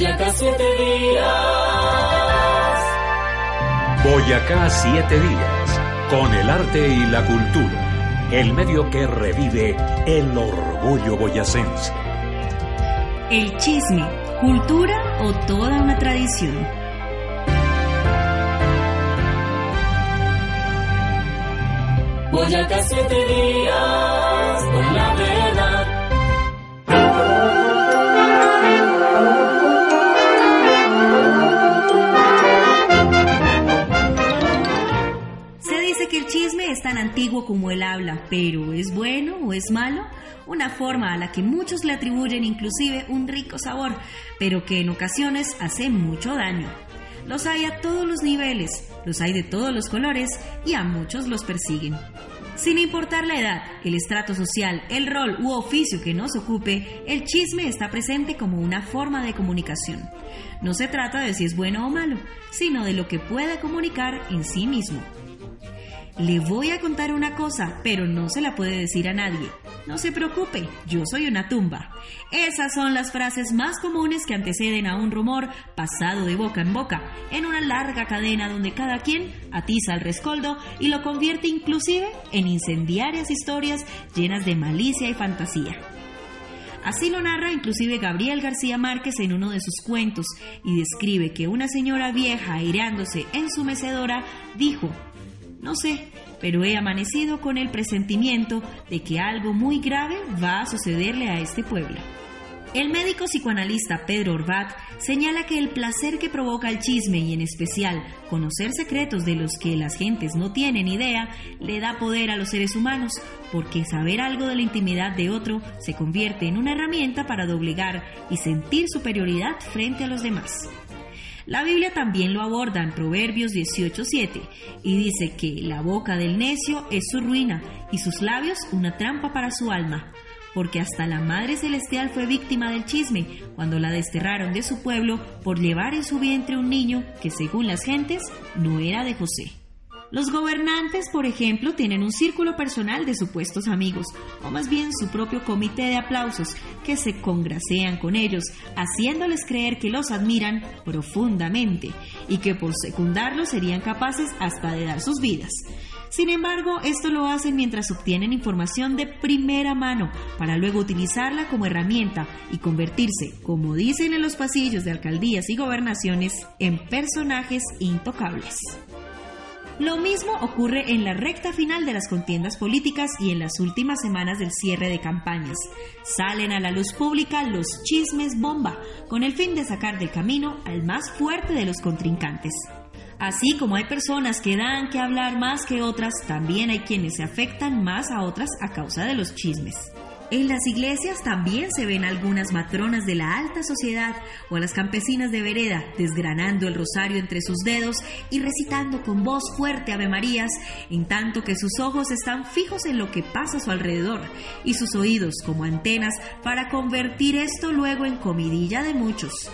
Boyacá siete días. Boyacá siete días. Con el arte y la cultura. El medio que revive el orgullo boyacense. El chisme, cultura o toda una tradición. Boyacá siete días. Con la es tan antiguo como el habla, pero ¿es bueno o es malo? Una forma a la que muchos le atribuyen inclusive un rico sabor, pero que en ocasiones hace mucho daño. Los hay a todos los niveles, los hay de todos los colores y a muchos los persiguen. Sin importar la edad, el estrato social, el rol u oficio que nos ocupe, el chisme está presente como una forma de comunicación. No se trata de si es bueno o malo, sino de lo que puede comunicar en sí mismo. Le voy a contar una cosa, pero no se la puede decir a nadie. No se preocupe, yo soy una tumba. Esas son las frases más comunes que anteceden a un rumor pasado de boca en boca, en una larga cadena donde cada quien atiza el rescoldo y lo convierte inclusive en incendiarias historias llenas de malicia y fantasía. Así lo narra inclusive Gabriel García Márquez en uno de sus cuentos y describe que una señora vieja aireándose en su mecedora dijo, no sé, pero he amanecido con el presentimiento de que algo muy grave va a sucederle a este pueblo. El médico psicoanalista Pedro Orbat señala que el placer que provoca el chisme y en especial conocer secretos de los que las gentes no tienen idea le da poder a los seres humanos, porque saber algo de la intimidad de otro se convierte en una herramienta para doblegar y sentir superioridad frente a los demás. La Biblia también lo aborda en Proverbios 18:7 y dice que la boca del necio es su ruina y sus labios una trampa para su alma, porque hasta la Madre Celestial fue víctima del chisme cuando la desterraron de su pueblo por llevar en su vientre un niño que según las gentes no era de José. Los gobernantes, por ejemplo, tienen un círculo personal de supuestos amigos, o más bien su propio comité de aplausos, que se congracean con ellos, haciéndoles creer que los admiran profundamente y que por secundarlos serían capaces hasta de dar sus vidas. Sin embargo, esto lo hacen mientras obtienen información de primera mano para luego utilizarla como herramienta y convertirse, como dicen en los pasillos de alcaldías y gobernaciones, en personajes intocables. Lo mismo ocurre en la recta final de las contiendas políticas y en las últimas semanas del cierre de campañas. Salen a la luz pública los chismes bomba, con el fin de sacar del camino al más fuerte de los contrincantes. Así como hay personas que dan que hablar más que otras, también hay quienes se afectan más a otras a causa de los chismes. En las iglesias también se ven algunas matronas de la alta sociedad o las campesinas de vereda desgranando el rosario entre sus dedos y recitando con voz fuerte Ave Marías, en tanto que sus ojos están fijos en lo que pasa a su alrededor y sus oídos como antenas para convertir esto luego en comidilla de muchos.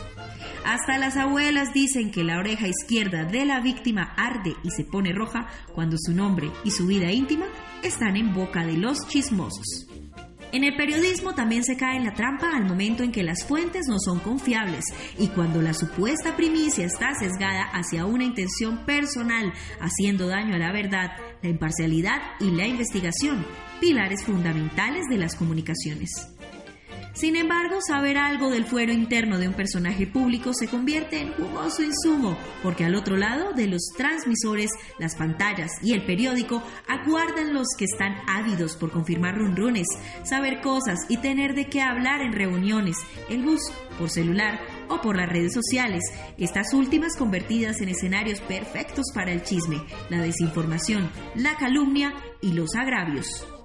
Hasta las abuelas dicen que la oreja izquierda de la víctima arde y se pone roja cuando su nombre y su vida íntima están en boca de los chismosos. En el periodismo también se cae en la trampa al momento en que las fuentes no son confiables y cuando la supuesta primicia está sesgada hacia una intención personal, haciendo daño a la verdad, la imparcialidad y la investigación, pilares fundamentales de las comunicaciones. Sin embargo, saber algo del fuero interno de un personaje público se convierte en jugoso insumo, porque al otro lado de los transmisores, las pantallas y el periódico aguardan los que están ávidos por confirmar runrunes, saber cosas y tener de qué hablar en reuniones, el bus, por celular o por las redes sociales, estas últimas convertidas en escenarios perfectos para el chisme, la desinformación, la calumnia y los agravios.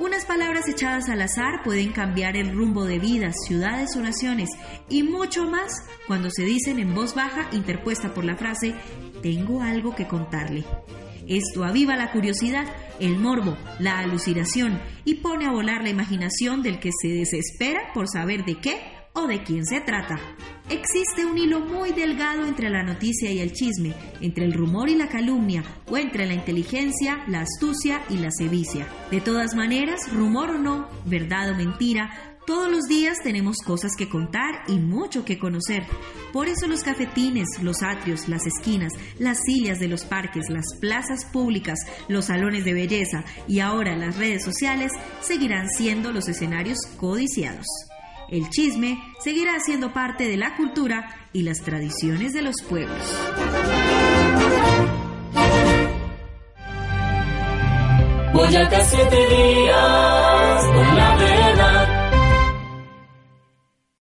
Unas palabras echadas al azar pueden cambiar el rumbo de vidas, ciudades o naciones y mucho más cuando se dicen en voz baja interpuesta por la frase tengo algo que contarle. Esto aviva la curiosidad, el morbo, la alucinación y pone a volar la imaginación del que se desespera por saber de qué o de quién se trata. Existe un hilo muy delgado entre la noticia y el chisme, entre el rumor y la calumnia, o entre la inteligencia, la astucia y la sevicia. De todas maneras, rumor o no, verdad o mentira, todos los días tenemos cosas que contar y mucho que conocer. Por eso los cafetines, los atrios, las esquinas, las sillas de los parques, las plazas públicas, los salones de belleza y ahora las redes sociales seguirán siendo los escenarios codiciados. El chisme seguirá siendo parte de la cultura y las tradiciones de los pueblos. Siete días con la